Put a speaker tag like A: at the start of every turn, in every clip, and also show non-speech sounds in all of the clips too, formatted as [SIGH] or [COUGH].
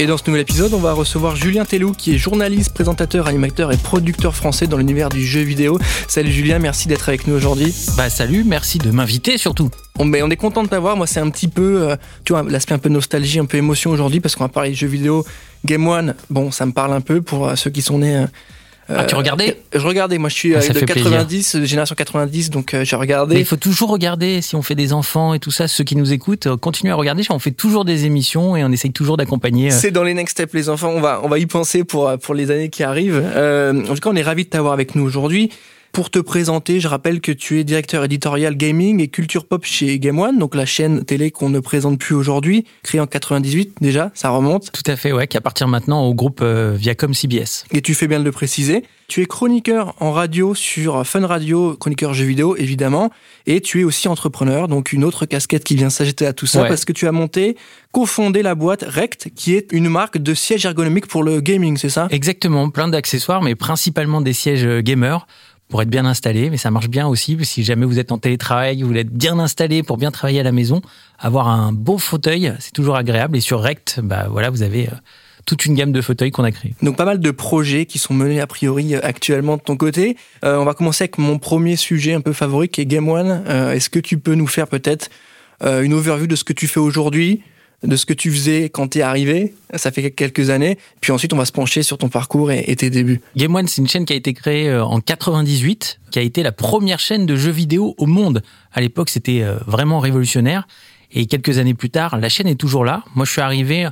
A: Et dans ce nouvel épisode, on va recevoir Julien Tellou, qui est journaliste, présentateur, animateur et producteur français dans l'univers du jeu vidéo. Salut Julien, merci d'être avec nous aujourd'hui.
B: Bah salut, merci de m'inviter surtout.
A: On, mais on est content de t'avoir. Moi, c'est un petit peu, euh, tu vois, l'aspect un peu nostalgie, un peu émotion aujourd'hui, parce qu'on va parler de jeux vidéo. Game One, bon, ça me parle un peu pour euh, ceux qui sont nés. euh,
B: Ah, tu regardais?
A: Je regardais, moi je suis
B: Ah,
A: euh, de
B: fait
A: 90, euh, génération 90, donc euh, j'ai
B: Mais
A: regardé.
B: il faut toujours regarder si on fait des enfants et tout ça, ceux qui nous écoutent, euh, continuez à regarder. On fait toujours des émissions et on essaye toujours d'accompagner. euh,
A: C'est dans les next steps, les enfants. On va, on va y penser pour, euh, pour les années qui arrivent. Euh, en tout cas, on est ravis de t'avoir avec nous aujourd'hui. Pour te présenter, je rappelle que tu es directeur éditorial gaming et culture pop chez Game One, donc la chaîne télé qu'on ne présente plus aujourd'hui, créée en 98 déjà, ça remonte.
B: Tout à fait, ouais, qui appartient maintenant au groupe euh, Viacom CBS.
A: Et tu fais bien de le préciser. Tu es chroniqueur en radio sur Fun Radio, chroniqueur jeux vidéo évidemment, et tu es aussi entrepreneur, donc une autre casquette qui vient s'ajouter à tout ça
B: Ouais.
A: parce que tu as monté, cofondé la boîte Rect, qui est une marque de siège ergonomique pour le gaming, c'est ça?
B: Exactement, plein d'accessoires, mais principalement des sièges euh, gamers pour être bien installés. Mais ça marche bien aussi, si jamais vous êtes en télétravail, vous voulez être bien installé pour bien travailler à la maison, avoir un beau fauteuil, c'est toujours agréable. Et sur Rect, bah voilà, vous avez euh, toute une gamme de fauteuils qu'on a créés.
A: Donc pas mal de projets qui sont menés a priori euh, actuellement de ton côté. Euh, on va commencer avec mon premier sujet un peu favori qui est Game One. Est-ce que tu peux nous faire peut-être une overview de ce que tu fais aujourd'hui, de ce que tu faisais quand t'es arrivé Ça fait quelques années. Puis ensuite on va se pencher sur ton parcours et, tes débuts.
B: Game One, c'est une chaîne qui a été créée euh, en 98, qui a été la première chaîne de jeux vidéo au monde. À l'époque, c'était euh, vraiment révolutionnaire. Et quelques années plus tard, la chaîne est toujours là. Moi, je suis arrivé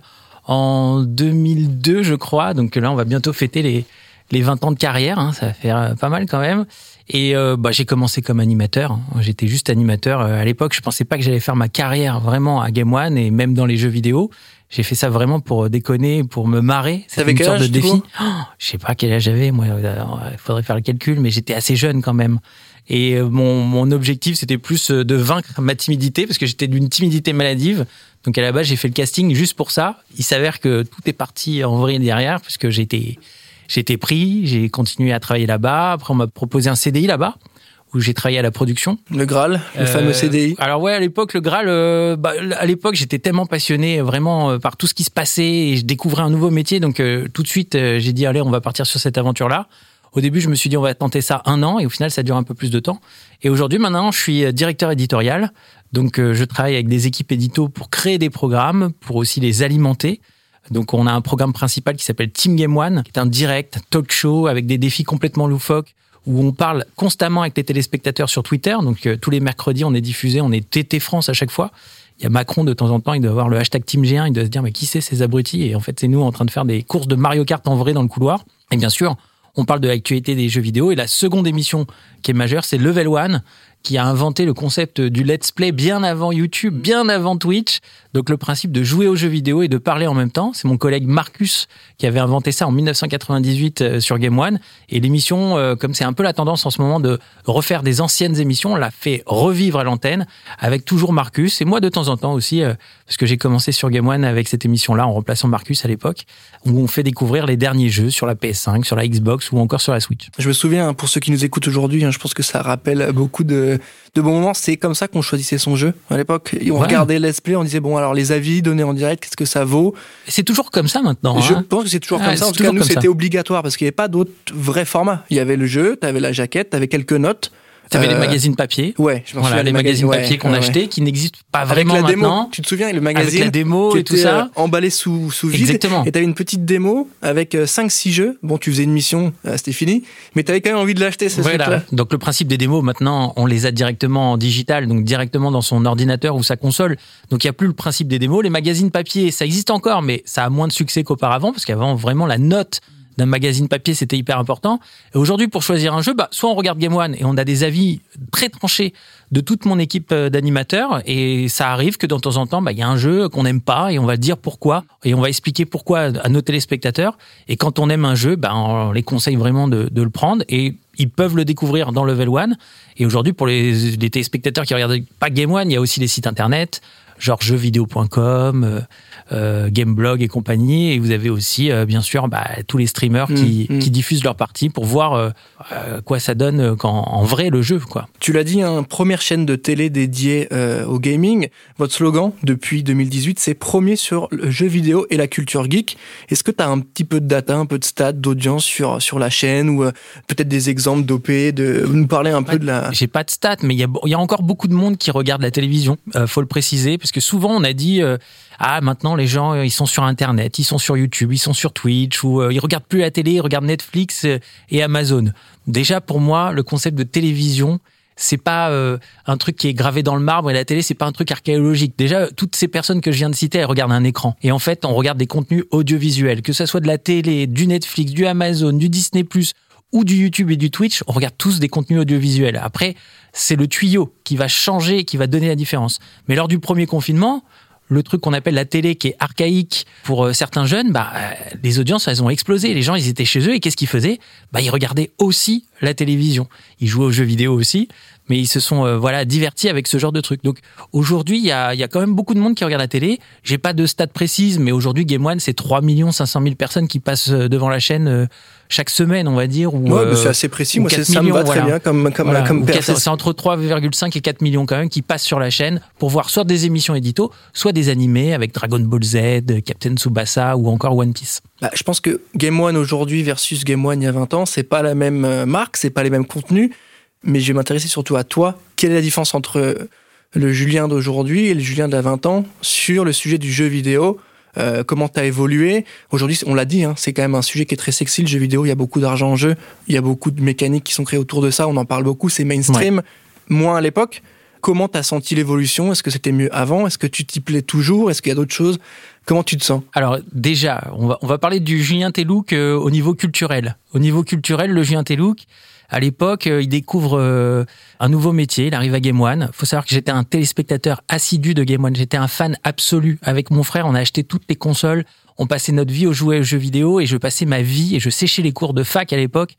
B: en 2002, je crois. Donc là, on va bientôt fêter les, les 20 ans de carrière. hein. Ça va faire euh, pas mal quand même. Et euh, bah, j'ai commencé comme animateur. hein. J'étais juste animateur. Euh, À l'époque, je pensais pas que j'allais faire ma carrière vraiment à Game One et même dans les jeux vidéo. J'ai fait ça vraiment pour déconner, pour me marrer. C'était une
A: quel
B: sorte de
A: âge,
B: défi. Oh, je sais pas quel âge j'avais, moi. euh, Il faudrait faire le calcul, mais j'étais assez jeune quand même. Et euh, mon, mon objectif, c'était plus euh, de vaincre ma timidité, parce que j'étais d'une timidité maladive. Donc à la base, j'ai fait le casting juste pour ça. Il s'avère que tout est parti en vrai derrière, puisque j'ai été, j'ai été pris, j'ai continué à travailler là-bas. Après, on m'a proposé un CDI là-bas, où j'ai travaillé à la production.
A: Le Graal, le
B: Euh,
A: fameux CDI.
B: Alors ouais, à l'époque, le Graal, euh, bah, à l'époque, j'étais tellement passionné vraiment euh, par tout ce qui se passait et je découvrais un nouveau métier. Donc tout de suite, j'ai dit allez, on va partir sur cette aventure-là. Au début, je me suis dit on va tenter ça un an et au final, ça dure un peu plus de temps. Et aujourd'hui, maintenant, je suis directeur éditorial. Donc je travaille avec des équipes édito pour créer des programmes, pour aussi les alimenter. Donc on a un programme principal qui s'appelle Team Game One, qui est un direct talk show avec des défis complètement loufoques où on parle constamment avec les téléspectateurs sur Twitter. Donc euh, tous les mercredis, on est diffusé, on est TT France à chaque fois. Il y a Macron de temps en temps, il doit avoir le hashtag Team G1, il doit se dire mais qui c'est ces abrutis? Et en fait, c'est nous en train de faire des courses de Mario Kart en vrai dans le couloir. Et bien sûr, on parle de l'actualité des jeux vidéo. Et la seconde émission qui est majeure, c'est Level One, qui a inventé le concept du let's play bien avant YouTube, bien avant Twitch. Donc le principe de jouer aux jeux vidéo et de parler en même temps. C'est mon collègue Marcus qui avait inventé ça en 1998 euh, sur Game One. Et l'émission, euh, comme c'est un peu la tendance en ce moment de refaire des anciennes émissions, on l'a fait revivre à l'antenne avec toujours Marcus et moi de temps en temps aussi, euh, parce que j'ai commencé sur Game One avec cette émission-là en remplaçant Marcus à l'époque, où on fait découvrir les derniers jeux sur la PS5, sur la Xbox ou encore sur la Switch.
A: Je me souviens, pour ceux qui nous écoutent aujourd'hui, hein, je pense que ça rappelle beaucoup de, de bons moments. C'est comme ça qu'on choisissait son jeu à l'époque. On
B: Ouais.
A: regardait Let's Play, on disait, bon, alors les avis donnés en direct, qu'est-ce que ça vaut?
B: C'est toujours comme ça maintenant.
A: Je
B: hein.
A: pense que c'est toujours
B: Ouais,
A: comme ça. En tout cas, nous, c'était obligatoire parce qu'il n'y avait pas d'autres vrais formats. Il y avait le jeu, t'avais la jaquette, t'avais quelques notes.
B: T'avais les
A: Euh,
B: magazines papier.
A: Ouais, je m'en
B: Voilà,
A: souviens.
B: les magazines papier qu'on
A: ouais,
B: achetait, qui n'existent pas
A: Avec
B: vraiment
A: la démo,
B: maintenant.
A: tu te souviens, le magazine
B: Avec la démo et tout ça.
A: euh, emballé sous, sous vide.
B: Exactement.
A: Et t'avais une petite démo avec 5-6 jeux. Bon, tu faisais une mission, euh, c'était fini. Mais t'avais quand même envie de l'acheter, ce
B: Voilà.
A: truc-là.
B: Donc le principe des démos maintenant, on les a directement en digital, donc directement dans son ordinateur ou sa console. Donc il n'y a plus le principe des démos. Les magazines papier, ça existe encore, mais ça a moins de succès qu'auparavant parce qu'avant vraiment la note d'un magazine papier c'était hyper important. Et aujourd'hui pour choisir un jeu, bah, soit on regarde Game One et on a des avis très tranchés de toute mon équipe euh, d'animateurs. Et ça arrive que de temps en temps bah, il y a un jeu qu'on n'aime pas et on va dire pourquoi. Et on va expliquer pourquoi à nos téléspectateurs. Et quand on aime un jeu bah, on les conseille vraiment de, le prendre. Et ils peuvent le découvrir dans Level One. Et aujourd'hui pour les, téléspectateurs qui regardent pas Game One il y a aussi les sites internet genre jeuxvideo.com, Gameblog et compagnie. Et vous avez aussi, euh, bien sûr, bah, tous les streamers qui,
A: Mm, mm.
B: qui diffusent leur partie pour voir euh, euh, quoi ça donne quand, en vrai le jeu. Quoi.
A: Tu l'as dit, une première chaîne de télé dédiée euh, au gaming. Votre slogan depuis 2018, c'est premier sur le jeu vidéo et la culture geek. Est-ce que tu as un petit peu de data, un peu de stats, d'audience sur, sur la chaîne ou euh, peut-être des exemples d'OP, de nous parler un peu de la...
B: J'ai pas de stats, mais il y a, y a encore beaucoup de monde qui regarde la télévision. Euh, faut le préciser, parce que souvent on a dit euh, ah maintenant les gens euh, ils sont sur Internet, ils sont sur YouTube, ils sont sur Twitch ou euh, ils regardent plus la télé, ils regardent Netflix euh, et Amazon. Déjà pour moi le concept de télévision c'est pas euh, un truc qui est gravé dans le marbre et la télé c'est pas un truc archéologique. Déjà toutes ces personnes que je viens de citer elles regardent un écran et en fait on regarde des contenus audiovisuels, que ça soit de la télé, du Netflix, du Amazon, du Disney+ ou du YouTube et du Twitch, on regarde tous des contenus audiovisuels. Après, c'est le tuyau qui va changer, qui va donner la différence. Mais lors du premier confinement, le truc qu'on appelle la télé qui est archaïque pour euh, certains jeunes, bah, euh, les audiences, elles ont explosé. Les gens, ils étaient chez eux et qu'est-ce qu'ils faisaient? Bah, Ils regardaient aussi la télévision. Ils jouaient aux jeux vidéo aussi, mais ils se sont euh, voilà divertis avec ce genre de truc. Donc aujourd'hui, il y a, y a quand même beaucoup de monde qui regarde la télé. J'ai pas de stats précises, mais aujourd'hui, Game One, c'est 3 500 000 personnes qui passent euh, devant la chaîne euh, chaque semaine, on va dire. Ou,
A: Ouais, c'est assez précis. Moi, c'est-
B: 4
A: ça me va très bien comme, comme,
B: Voilà,
A: comme
B: c'est entre 3,5 et 4 millions quand même qui passent sur la chaîne pour voir soit des émissions édito, soit des animés avec Dragon Ball Z, Captain Tsubasa ou encore One Piece.
A: Bah, je pense que Game One aujourd'hui versus Game One il y a 20 ans, c'est pas la même marque, c'est pas les mêmes contenus. Mais je vais m'intéresser surtout à toi. Quelle est la différence entre le Julien d'aujourd'hui et le Julien a 20 ans sur le sujet du jeu vidéo? Euh, Comment tu as évolué? Aujourd'hui, on l'a dit, hein, c'est quand même un sujet qui est très sexy. Le jeu vidéo, il y a beaucoup d'argent en jeu, il y a beaucoup de mécaniques qui sont créées autour de ça. On en parle beaucoup, c'est mainstream. Moins à l'époque. Comment tu as senti l'évolution? Est-ce que c'était mieux avant? Est-ce que tu t'y plais toujours? Est-ce qu'il y a d'autres choses? Comment tu te sens?
B: Alors déjà, on va, on va parler du Julien Telouk euh, au niveau culturel. Au niveau culturel, le Julien Telouk, à l'époque, euh, il découvre euh, un nouveau métier, il arrive à Game One. faut savoir que j'étais un téléspectateur assidu de Game One, j'étais un fan absolu. Avec mon frère, on a acheté toutes les consoles, on passait notre vie au jouer aux jeux vidéo et je passais ma vie et je séchais les cours de fac à l'époque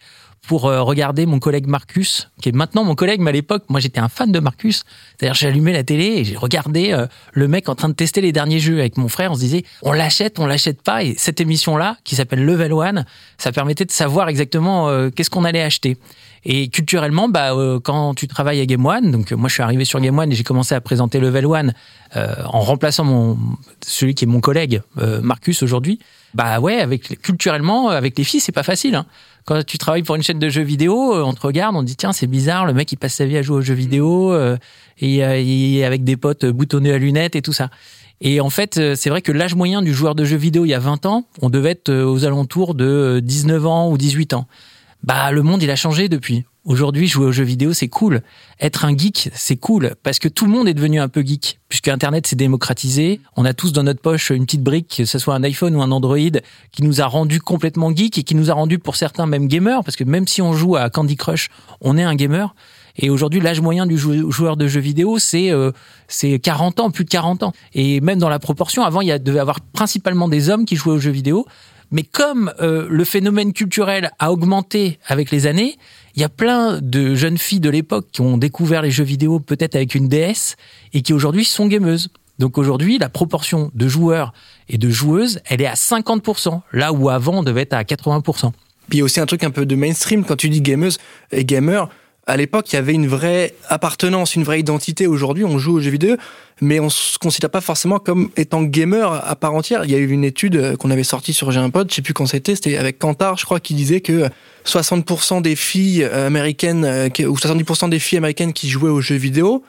B: pour euh, regarder mon collègue Marcus, qui est maintenant mon collègue, mais à l'époque, moi j'étais un fan de Marcus. C'est-à-dire, j'allumais la télé et j'ai regardé euh, le mec en train de tester les derniers jeux avec mon frère. On se disait, on l'achète, on l'achète pas. Et cette émission-là, qui s'appelle Level One, ça permettait de savoir exactement euh, qu'est-ce qu'on allait acheter. Et culturellement, bah, euh, quand tu travailles à Game One, donc euh, moi je suis arrivé sur Game One et j'ai commencé à présenter Level One euh, en remplaçant mon celui qui est mon collègue euh, Marcus aujourd'hui. Bah ouais, avec culturellement, avec les filles, c'est pas facile. Hein. Quand tu travailles pour une chaîne de jeux vidéo, euh, on te regarde, on te dit tiens c'est bizarre, le mec il passe sa vie à jouer aux jeux vidéo euh, et, euh, et avec des potes boutonnés à lunettes et tout ça. Et en fait, euh, c'est vrai que l'âge moyen du joueur de jeux vidéo il y a 20 ans, on devait être euh, aux alentours de euh, 19 ans ou 18 ans. Bah le monde il a changé depuis. Aujourd'hui, jouer aux jeux vidéo, c'est cool. Être un geek, c'est cool parce que tout le monde est devenu un peu geek puisque Internet s'est démocratisé. On a tous dans notre poche une petite brique, que ce soit un iPhone ou un Android, qui nous a rendu complètement geek et qui nous a rendu pour certains même gamers parce que même si on joue à Candy Crush, on est un gamer. Et aujourd'hui, l'âge moyen du jou- joueur de jeux vidéo, c'est euh, c'est 40 ans, plus de 40 ans. Et même dans la proportion, avant, il y a, devait avoir principalement des hommes qui jouaient aux jeux vidéo. Mais comme euh, le phénomène culturel a augmenté avec les années, il y a plein de jeunes filles de l'époque qui ont découvert les jeux vidéo peut-être avec une DS et qui aujourd'hui sont gameuses. Donc aujourd'hui, la proportion de joueurs et de joueuses, elle est à 50%, là où avant on devait être à 80%.
A: Puis il y a aussi un truc un peu de mainstream quand tu dis gameuse et gamer. À l'époque, il y avait une vraie appartenance, une vraie identité. Aujourd'hui, on joue aux jeux vidéo, mais on se considère pas forcément comme étant gamer à part entière. Il y a eu une étude euh, qu'on avait sortie sur J'ai un pote, je sais plus quand c'était, c'était avec Kantar, je crois, qui disait que 60% des filles euh, américaines, euh, ou 70% des filles américaines qui jouaient aux jeux vidéo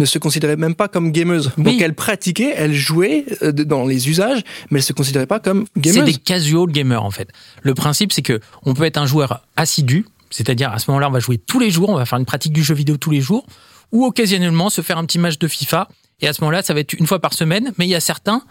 A: ne se considéraient même pas comme gameuses.
B: Oui.
A: Donc elles pratiquaient, elles jouaient dans les usages, mais elles se considéraient pas comme
B: C'est
A: gameuses.
B: des casual gamers en fait. Le principe c'est que on peut être un joueur assidu, c'est-à-dire à ce moment-là on va jouer tous les jours, on va faire une pratique du jeu vidéo tous les jours, ou occasionnellement se faire un petit match de FIFA. Et à ce moment-là ça va être une fois par semaine. Mais il y a certains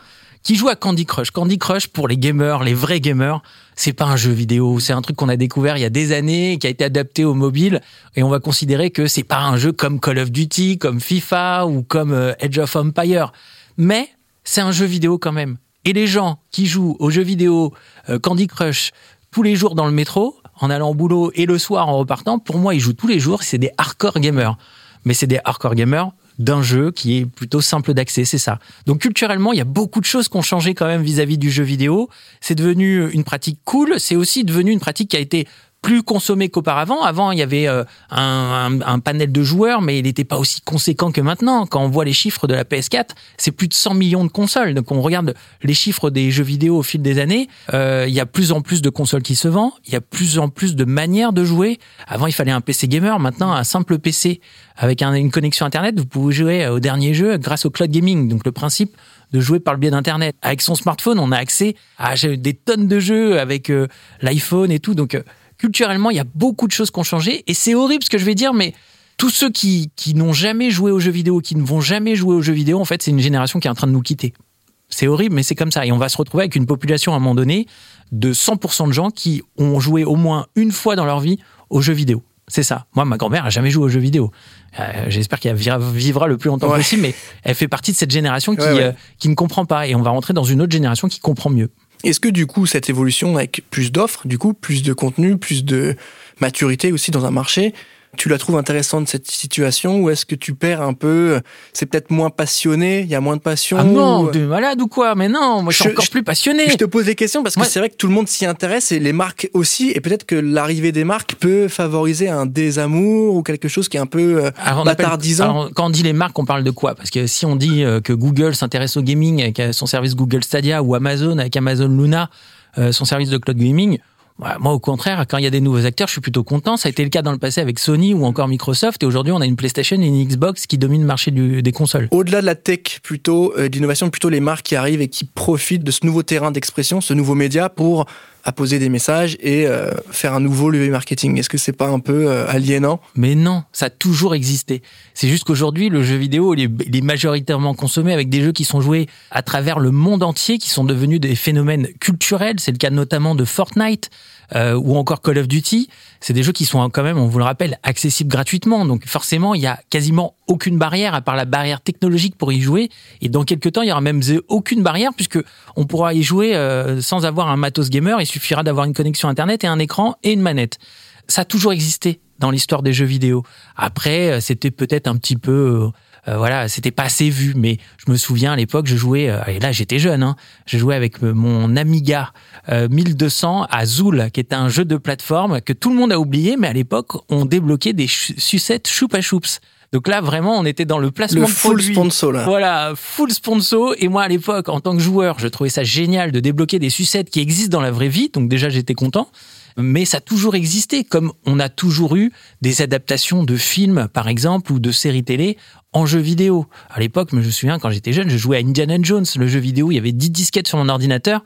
B: qui jouent à Candy Crush. Candy Crush pour les gamers, les vrais gamers, c'est pas un jeu vidéo, c'est un truc qu'on a découvert il y a des années, qui a été adapté au mobile, et on va considérer que c'est pas un jeu comme Call of Duty, comme FIFA ou comme euh, Edge of Empire, mais c'est un jeu vidéo quand même. Et les gens qui jouent aux jeux vidéo euh, Candy Crush tous les jours dans le métro, en allant au boulot et le soir en repartant, pour moi ils jouent tous les jours, c'est des hardcore gamers. Mais c'est des hardcore gamers d'un jeu qui est plutôt simple d'accès, c'est ça. Donc culturellement, il y a beaucoup de choses qui ont changé quand même vis-à-vis du jeu vidéo. C'est devenu une pratique cool, c'est aussi devenu une pratique qui a été plus consommé qu'auparavant. Avant, il y avait euh, un, panel de joueurs, mais il n'était pas aussi conséquent que maintenant. Quand on voit les chiffres de la PS4, c'est plus de 100 millions de consoles. Donc on regarde les chiffres des jeux vidéo au fil des années. Euh, il y a plus en plus de consoles qui se vendent. Il y a plus en plus de manières de jouer. Avant, il fallait un PC gamer. Maintenant, un simple PC avec une connexion Internet, vous pouvez jouer au dernier jeu grâce au cloud gaming. Donc le principe de jouer par le biais d'Internet. Avec son smartphone, on a accès à des tonnes de jeux avec euh, l'iPhone et tout. Donc culturellement, il y a beaucoup de choses qui ont changé. Et c'est horrible ce que je vais dire, mais tous ceux qui, qui n'ont jamais joué aux jeux vidéo, qui ne vont jamais jouer aux jeux vidéo, en fait, c'est une génération qui est en train de nous quitter. C'est horrible, mais c'est comme ça. Et on va se retrouver avec une population à un moment donné de 100% de gens qui ont joué au moins une fois dans leur vie aux jeux vidéo. C'est ça. Moi, ma grand-mère a jamais joué aux jeux vidéo. Euh, j'espère qu'elle vivra le plus longtemps possible, mais elle fait partie de cette génération qui, euh, qui ne comprend pas. Et on va rentrer dans une autre génération qui comprend mieux.
A: Est-ce que du coup, cette évolution avec plus d'offres, du coup, plus de contenu, plus de maturité aussi dans un marché, tu la trouves intéressante cette situation ou est-ce que tu perds un peu C'est peut-être moins passionné, il y a moins de passion.
B: Ah non, de malade ou quoi? Mais non, moi je suis encore plus passionné.
A: Je te pose des questions parce que c'est vrai que tout le monde s'y intéresse et les marques aussi, et peut-être que l'arrivée des marques peut favoriser un désamour ou quelque chose qui est un peu euh, bâtardisant.
B: quand on dit les marques, on parle de quoi? Parce que si on dit euh, que Google s'intéresse au gaming avec son service Google Stadia ou Amazon avec Amazon Luna, euh, son service de cloud gaming, moi, au contraire, quand il y a des nouveaux acteurs, je suis plutôt content. Ça a été le cas dans le passé avec Sony ou encore Microsoft. Et aujourd'hui, on a une PlayStation et une Xbox qui dominent le marché des consoles.
A: Au-delà de la tech, plutôt euh, d'innovation, plutôt les marques qui arrivent et qui profitent de ce nouveau terrain d'expression, ce nouveau média pour à poser des messages et euh, faire un nouveau levier marketing. Est-ce que c'est pas un peu euh, aliénant?
B: Mais non, ça a toujours existé. C'est juste qu'aujourd'hui, le jeu vidéo, il est, majoritairement consommé avec des jeux qui sont joués à travers le monde entier, qui sont devenus des phénomènes culturels. C'est le cas notamment de Fortnite. Euh, ou encore Call of Duty, c'est des jeux qui sont quand même, on vous le rappelle, accessibles gratuitement. Donc forcément, il y a quasiment aucune barrière à part la barrière technologique pour y jouer. Et dans quelques temps, il y aura même aucune barrière puisque on pourra y jouer sans avoir un matos gamer. Il suffira d'avoir une connexion Internet et un écran et une manette. Ça a toujours existé dans l'histoire des jeux vidéo. Après, euh, c'était peut-être un petit peu... Euh, euh, voilà, c'était pas assez vu, mais je me souviens à l'époque, je jouais, et là j'étais jeune, hein, je jouais avec mon Amiga 1200 à Zool, qui était un jeu de plateforme que tout le monde a oublié, mais à l'époque, on débloquait des sucettes choupa choups. Donc là, vraiment, on était dans le placement
A: le
B: de
A: full sponsor, là.
B: Voilà, full sponsor. Et moi, à l'époque, en tant que joueur, je trouvais ça génial de débloquer des sucettes qui existent dans la vraie vie. Donc déjà, j'étais content. Mais ça a toujours existé, comme on a toujours eu des adaptations de films, par exemple, ou de séries télé en jeu vidéo. À l'époque, je me souviens, quand j'étais jeune, je jouais à Indiana Jones, le jeu vidéo. Il y avait 10 disquettes sur mon ordinateur.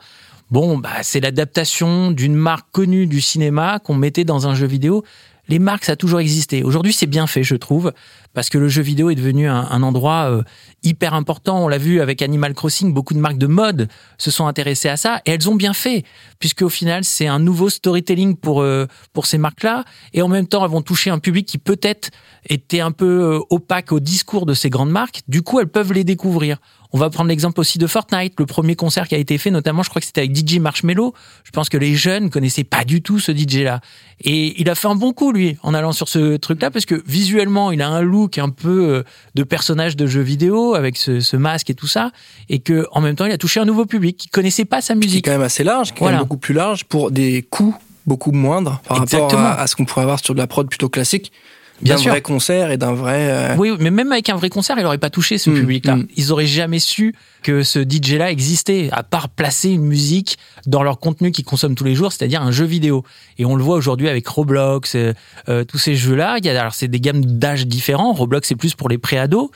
B: Bon, bah, c'est l'adaptation d'une marque connue du cinéma qu'on mettait dans un jeu vidéo les marques, ça a toujours existé. Aujourd'hui, c'est bien fait, je trouve, parce que le jeu vidéo est devenu un, endroit euh, hyper important. On l'a vu avec Animal Crossing, beaucoup de marques de mode se sont intéressées à ça, et elles ont bien fait, puisque au final, c'est un nouveau storytelling pour euh, pour ces marques-là, et en même temps, elles vont toucher un public qui peut-être était un peu euh, opaque au discours de ces grandes marques. Du coup, elles peuvent les découvrir. On va prendre l'exemple aussi de Fortnite, le premier concert qui a été fait, notamment, je crois que c'était avec DJ Marshmello. Je pense que les jeunes connaissaient pas du tout ce DJ-là. Et il a fait un bon coup, lui, en allant sur ce truc-là, parce que visuellement, il a un look un peu euh, de personnage de jeu vidéo, avec ce, masque et tout ça, et que en même temps, il a touché un nouveau public qui connaissait pas sa musique.
A: Qui est quand même assez large, qui est beaucoup plus large, pour des coûts beaucoup moindres par rapport à, à ce qu'on pourrait avoir sur de la prod plutôt classique d'un vrai concert et d'un vrai.
B: Euh, oui, mais même avec un vrai concert, il n'aurait pas touché ce mm, public-là. Mm. Ils auraient jamais su que ce DJ-là existait, à part placer une musique dans leur contenu qu'ils consomment tous les jours, c'est-à-dire un jeu vidéo. Et on le voit aujourd'hui avec Roblox, euh, euh, tous ces jeux-là. Il y a alors c'est des gammes d'âge différents. Roblox c'est plus pour les pré-ados,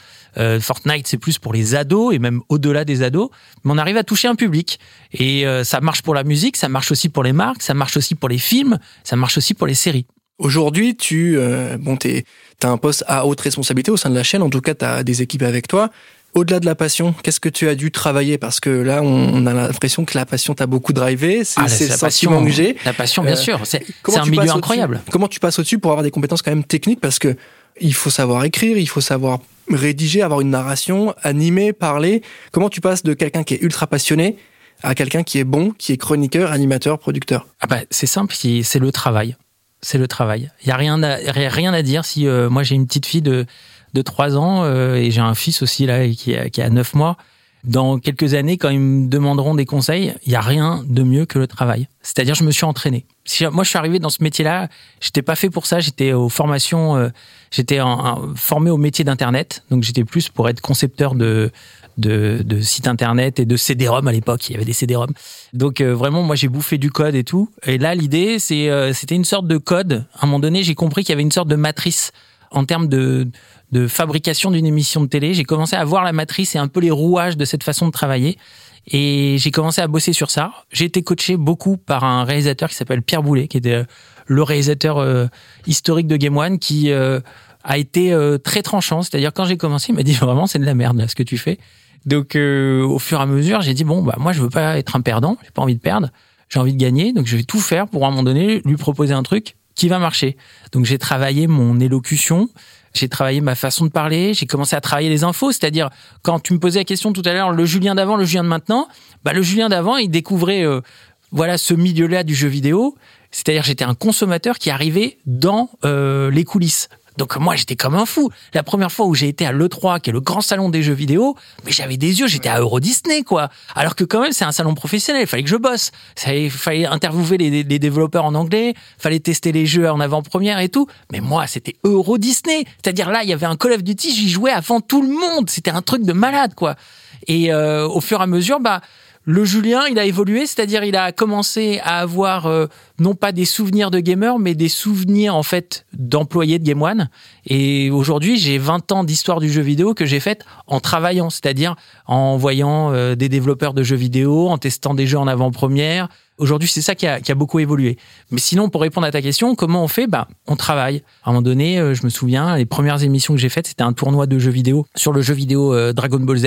B: Fortnite c'est plus pour les ados et même au-delà des ados. Mais on arrive à toucher un public et ça marche pour la musique, ça marche aussi pour les marques, ça marche aussi pour les films, ça marche aussi pour les séries.
A: Aujourd'hui, tu euh, bon, as un poste à haute responsabilité au sein de la chaîne. En tout cas, tu as des équipes avec toi. Au-delà de la passion, qu'est-ce que tu as dû travailler? Parce que là, on, a l'impression que la passion t'a beaucoup drivé. C'est ah, le sentiment que j'ai.
B: La passion, bien euh, sûr. C'est un milieu incroyable.
A: Comment tu passes au-dessus pour avoir des compétences quand même techniques? Parce que il faut savoir écrire, il faut savoir rédiger, avoir une narration, animer, parler. Comment tu passes de quelqu'un qui est ultra passionné à quelqu'un qui est bon, qui est chroniqueur, animateur, producteur?
B: Ah bah, C'est simple, c'est le travail c'est le travail. Il y a rien à, rien à dire si euh, moi j'ai une petite fille de de 3 ans euh, et j'ai un fils aussi là qui a, qui a 9 mois. Dans quelques années, quand ils me demanderont des conseils, il y a rien de mieux que le travail. C'est-à-dire, je me suis entraîné. Si, moi, je suis arrivé dans ce métier-là, j'étais pas fait pour ça. J'étais aux formations, euh, j'étais formé au métier d'internet, donc j'étais plus pour être concepteur de de, de sites internet et de CD-ROM à l'époque. Il y avait des CD-ROM. Donc euh, vraiment, moi, j'ai bouffé du code et tout. Et là, l'idée, c'est, euh, c'était une sorte de code. À un moment donné, j'ai compris qu'il y avait une sorte de matrice en termes de de fabrication d'une émission de télé. J'ai commencé à voir la matrice et un peu les rouages de cette façon de travailler. Et j'ai commencé à bosser sur ça. J'ai été coaché beaucoup par un réalisateur qui s'appelle Pierre Boulet, qui était euh, le réalisateur euh, historique de Game One, qui euh, a été très tranchant. C'est-à-dire quand j'ai commencé, il m'a dit [LAUGHS] vraiment c'est de la merde là, ce que tu fais. Donc au fur et à mesure, j'ai dit bon bah moi je veux pas être un perdant, j'ai pas envie de perdre, j'ai envie de gagner, donc je vais tout faire pour à un moment donné lui proposer un truc qui va marcher. Donc j'ai travaillé mon élocution, j'ai travaillé ma façon de parler, j'ai commencé à travailler les infos, c'est-à-dire quand tu me posais la question tout à l'heure, le Julien d'avant, le Julien de maintenant, bah le Julien d'avant, il découvrait euh, voilà ce milieu-là du jeu vidéo, c'est-à-dire j'étais un consommateur qui arrivait dans euh, les coulisses. Donc moi j'étais comme un fou. La première fois où j'ai été à l'E3, qui est le grand salon des jeux vidéo, mais j'avais des yeux, j'étais à Euro Disney quoi. Alors que quand même c'est un salon professionnel, il fallait que je bosse. Il fallait interviewer les, développeurs en anglais, fallait tester les jeux en avant-première et tout. Mais moi c'était Euro Disney, c'est-à-dire là il y avait un Call of Duty, j'y jouais avant tout le monde. C'était un truc de malade quoi. Et euh, au fur et à mesure, bah le Julien, il a évolué, c'est-à-dire il a commencé à avoir euh, non pas des souvenirs de gamer, mais des souvenirs en fait d'employés de Game One. Et aujourd'hui, j'ai 20 ans d'histoire du jeu vidéo que j'ai faite en travaillant, c'est-à-dire en voyant euh, des développeurs de jeux vidéo, en testant des jeux en avant-première, Aujourd'hui, c'est ça qui a, beaucoup évolué. Mais sinon, pour répondre à ta question, comment on fait? Bah, on travaille. À un moment donné, euh, je me souviens, les premières émissions que j'ai faites, c'était un tournoi de jeux vidéo sur le jeu vidéo euh, Dragon Ball Z.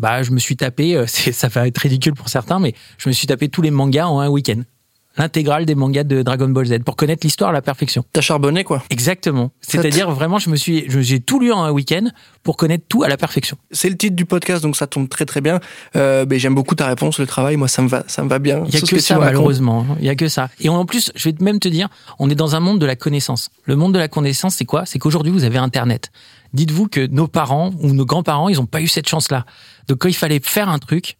B: Bah, je me suis tapé, euh, [LAUGHS] ça va être ridicule pour certains, mais je me suis tapé tous les mangas en un week-end l'intégrale des mangas de Dragon Ball Z pour connaître l'histoire à la perfection.
A: T'as charbonné quoi
B: Exactement. C'est-à-dire vraiment, je me suis, j'ai tout lu en un week-end pour connaître tout à la perfection.
A: C'est le titre du podcast, donc ça tombe très très bien. Euh, mais j'aime beaucoup ta réponse, le travail. Moi, ça me va, ça me va bien.
B: Il y a que, ça malheureusement. Il y a que ça. Et en plus, je vais même te dire, on est dans un monde de la connaissance. Le monde de la connaissance, c'est quoi? C'est qu'aujourd'hui, vous avez Internet. Dites-vous que nos parents ou nos grands-parents, ils n'ont pas eu cette chance-là. Donc quand il fallait faire un truc,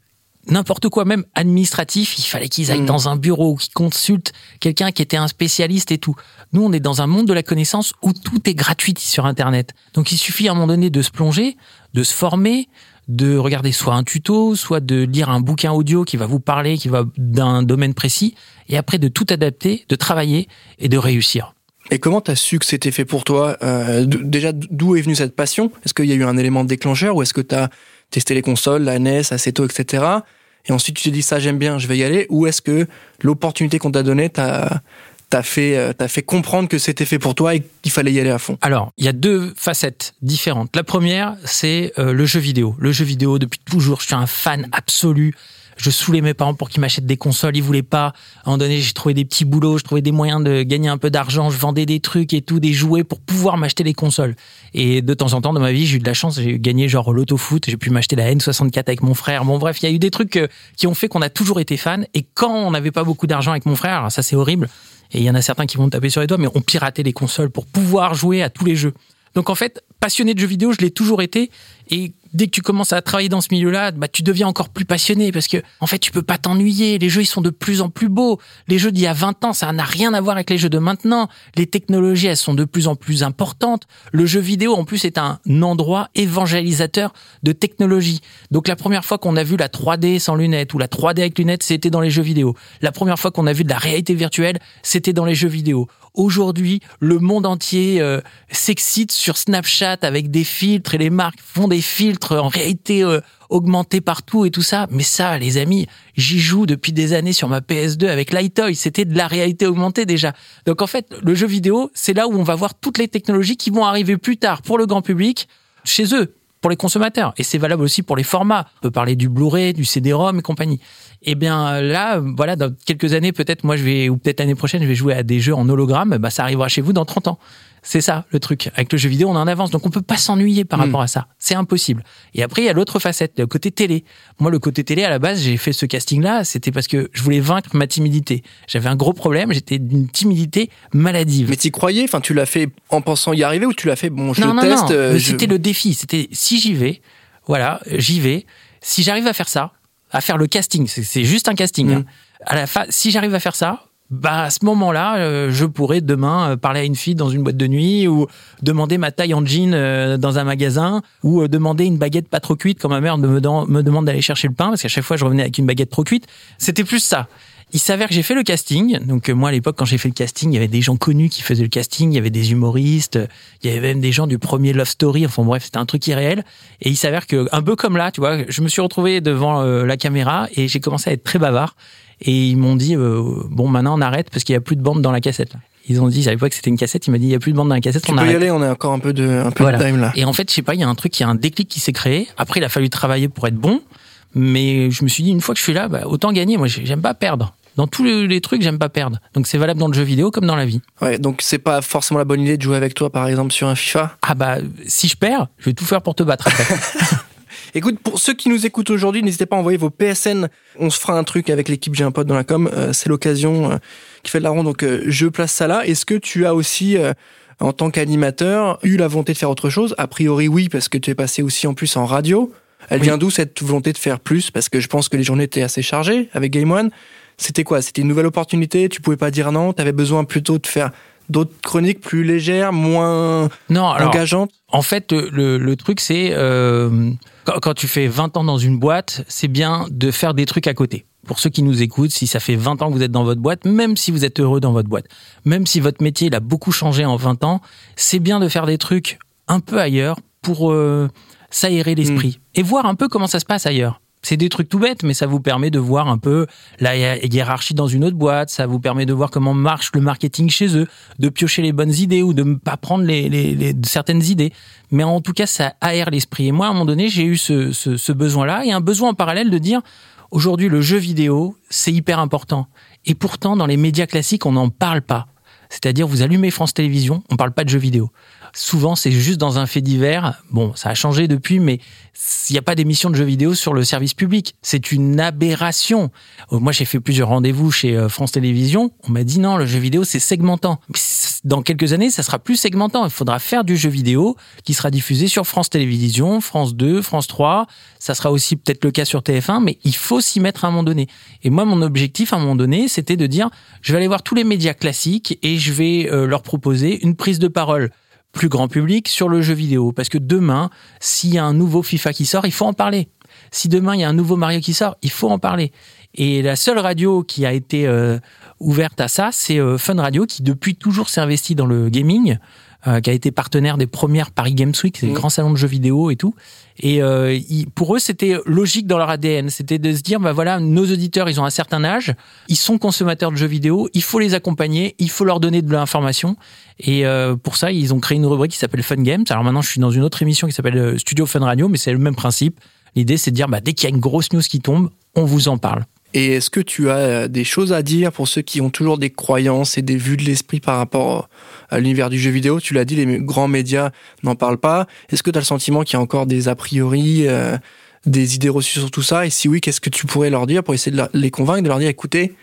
B: n'importe quoi, même administratif, il fallait qu'ils aillent mm. dans un bureau, qu'ils consultent quelqu'un qui était un spécialiste et tout. Nous, on est dans un monde de la connaissance où tout est gratuit sur Internet. Donc, il suffit à un moment donné de se plonger, de se former, de regarder soit un tuto, soit de lire un bouquin audio qui va vous parler, qui va d'un domaine précis, et après de tout adapter, de travailler et de réussir.
A: Et comment tu as su que c'était fait pour toi euh, Déjà, d'où est venue cette passion? Est-ce qu'il y a eu un élément déclencheur ou est-ce que tu as testé les consoles, la NES, Aceto, etc. Et ensuite tu te dis ça j'aime bien, je vais y aller. Ou est-ce que l'opportunité qu'on t'a donnée t'a t'as fait euh, t'as fait comprendre que c'était fait pour toi et qu'il fallait y aller à fond?
B: Alors, il y a deux facettes différentes. La première, c'est euh, le jeu vidéo. Le jeu vidéo depuis toujours, je suis un fan absolu je saoulais mes parents pour qu'ils m'achètent des consoles, ils voulaient pas. À un moment donné, j'ai trouvé des petits boulots, je trouvais des moyens de gagner un peu d'argent, je vendais des trucs et tout, des jouets pour pouvoir m'acheter les consoles. Et de temps en temps dans ma vie, j'ai eu de la chance, j'ai gagné genre l'auto-foot, j'ai pu m'acheter la N64 avec mon frère. Bon bref, il y a eu des trucs euh, qui ont fait qu'on a toujours été fans. Et quand on n'avait pas beaucoup d'argent avec mon frère, ça c'est horrible, et il y en a certains qui vont taper sur les doigts, mais on piratait les consoles pour pouvoir jouer à tous les jeux. Donc en fait, passionné de jeux vidéo, je l'ai toujours été. Et dès que tu commences à travailler dans ce milieu-là, bah, tu deviens encore plus passionné parce que, en fait, tu peux pas t'ennuyer. Les jeux, ils sont de plus en plus beaux. Les jeux d'il y a 20 ans, ça n'a rien à voir avec les jeux de maintenant. Les technologies, elles sont de plus en plus importantes. Le jeu vidéo, en plus, est un endroit évangélisateur de technologie. Donc, la première fois qu'on a vu la 3D sans lunettes ou la 3D avec lunettes, c'était dans les jeux vidéo. La première fois qu'on a vu de la réalité virtuelle, c'était dans les jeux vidéo. Aujourd'hui, le monde entier euh, s'excite sur Snapchat avec des filtres et les marques font des filtres en réalité euh, augmentée partout et tout ça. Mais ça, les amis, j'y joue depuis des années sur ma PS2 avec Lightoy. C'était de la réalité augmentée déjà. Donc en fait, le jeu vidéo, c'est là où on va voir toutes les technologies qui vont arriver plus tard pour le grand public chez eux pour les consommateurs. Et c'est valable aussi pour les formats. On peut parler du Blu-ray, du CD-ROM et compagnie. Et eh bien là, voilà, dans quelques années, peut-être moi je vais, ou peut-être l'année prochaine, je vais jouer à des jeux en hologramme, bah, ça arrivera chez vous dans 30 ans. C'est ça le truc. Avec le jeu vidéo, on est en avance, donc on peut pas s'ennuyer par hmm. rapport à ça. C'est impossible. Et après, il y a l'autre facette, le côté télé. Moi, le côté télé, à la base, j'ai fait ce casting-là, c'était parce que je voulais vaincre ma timidité. J'avais un gros problème, j'étais d'une timidité maladive.
A: Mais tu croyais? Enfin, tu l'as fait en pensant y arriver ou tu l'as fait? Bon, je
B: non,
A: non,
B: teste.
A: Non,
B: euh, C'était le défi. C'était si j'y vais, voilà, j'y vais. Si j'arrive à faire ça, à faire le casting, c'est juste un casting. Hein. À la fin, si j'arrive à faire ça, bah à ce moment-là, euh, je pourrais demain euh, parler à une fille dans une boîte de nuit ou demander ma taille en jean euh, dans un magasin ou demander une baguette pas trop cuite quand ma mère me, me demande d'aller chercher le pain parce qu'à chaque fois je revenais avec une baguette trop cuite. C'était plus ça. Il s'avère que j'ai fait le casting. Donc moi à l'époque quand j'ai fait le casting, il y avait des gens connus qui faisaient le casting, il y avait des humoristes, il y avait même des gens du premier Love Story. Enfin bref, c'était un truc irréel. Et il s'avère que un peu comme là, tu vois, je me suis retrouvé devant la caméra et j'ai commencé à être très bavard. Et ils m'ont dit, euh, bon, maintenant on arrête parce qu'il n'y a plus de bande dans la cassette. Ils ont dit, j'avais pas que c'était une cassette, il m'a dit, il n'y a plus de bande dans la cassette,
A: tu
B: on
A: peux
B: arrête.
A: y aller, on a encore un peu de, un peu de time là.
B: Et en fait, je sais pas, il y a un truc, il y a un déclic qui s'est créé. Après, il a fallu travailler pour être bon. Mais je me suis dit, une fois que je suis là, bah, autant gagner. Moi, j'aime pas perdre. Dans tous les, trucs, j'aime pas perdre. Donc c'est valable dans le jeu vidéo comme dans la vie.
A: Ouais, donc c'est pas forcément la bonne idée de jouer avec toi, par exemple, sur un FIFA?
B: Ah bah, si je perds, je vais tout faire pour te battre après. [LAUGHS]
A: Écoute, pour ceux qui nous écoutent aujourd'hui, n'hésitez pas à envoyer vos PSN. On se fera un truc avec l'équipe J'ai un pote dans la com. Euh, c'est l'occasion euh, qui fait de la ronde, donc euh, je place ça là. Est-ce que tu as aussi, en tant qu'animateur, eu la volonté de faire autre chose? A priori, oui, parce que tu es passé aussi en plus en radio. Elle vient d'où cette volonté de faire plus? Parce que je pense que les journées étaient assez chargées avec Game One. C'était quoi? C'était une nouvelle opportunité? Tu pouvais pas dire non? Tu avais besoin plutôt de faire d'autres chroniques plus légères, moins non, engageantes?
B: En fait, le, le truc, c'est euh, quand, quand, tu fais 20 ans dans une boîte, c'est bien de faire des trucs à côté. Pour ceux qui nous écoutent, si ça fait 20 ans que vous êtes dans votre boîte, même si vous êtes heureux dans votre boîte, même si votre métier il a beaucoup changé en 20 ans, c'est bien de faire des trucs un peu ailleurs pour euh, s'aérer l'esprit mmh. et voir un peu comment ça se passe ailleurs. C'est des trucs tout bêtes, mais ça vous permet de voir un peu la hiérarchie dans une autre boîte, ça vous permet de voir comment marche le marketing chez eux, de piocher les bonnes idées ou de ne pas prendre les, certaines idées. Mais en tout cas, ça aère l'esprit. Et moi, à un moment donné, j'ai eu ce, ce besoin-là et un besoin en parallèle de dire, aujourd'hui, le jeu vidéo, c'est hyper important. Et pourtant, dans les médias classiques, on n'en parle pas. C'est-à-dire, vous allumez France Télévisions, on parle pas de jeux vidéo. Souvent, c'est juste dans un fait divers. Bon, ça a changé depuis, mais il n'y a pas d'émission de jeux vidéo sur le service public. C'est une aberration. Euh, moi, j'ai fait plusieurs rendez-vous chez euh, France Télévisions. On m'a dit non, le jeu vidéo, c'est segmentant. Dans quelques années, ça sera plus segmentant. Il faudra faire du jeu vidéo qui sera diffusé sur France Télévisions, France 2, France 3. Ça sera aussi peut-être le cas sur TF1, mais il faut s'y mettre à un moment donné. Et moi, mon objectif à un moment donné, c'était de dire, je vais aller voir tous les médias classiques et je vais euh, leur proposer une prise de parole plus grand public sur le jeu vidéo. Parce que demain, s'il y a un nouveau FIFA qui sort, il faut en parler. Si demain, il y a un nouveau Mario qui sort, il faut en parler. Et la seule radio qui a été euh, ouverte à ça, c'est euh, Fun Radio, qui depuis toujours s'est investi dans le gaming. Euh, qui a été partenaire des premières Paris Games Week, c'est mmh. grands salons de jeux vidéo et tout. Et euh, pour eux, c'était logique dans leur ADN, c'était de se dire, bah voilà, nos auditeurs, ils ont un certain âge, ils sont consommateurs de jeux vidéo, il faut les accompagner, il faut leur donner de l'information. Et euh, pour ça, ils ont créé une rubrique qui s'appelle Fun Games. Alors maintenant, je suis dans une autre émission qui s'appelle Studio Fun Radio, mais c'est le même principe. L'idée, c'est de dire, bah, dès qu'il y a une grosse news qui tombe, on vous en parle.
A: Et est-ce que tu as euh, des choses à dire pour ceux qui ont toujours des croyances et des vues de l'esprit par rapport à l'univers du jeu vidéo? Tu l'as dit, les grands médias n'en parlent pas. Est-ce que tu as le sentiment qu'il y a encore des a priori, euh, des idées reçues sur tout ça? Et si oui, qu'est-ce que tu pourrais leur dire pour essayer de les convaincre, de leur dire, écoutez,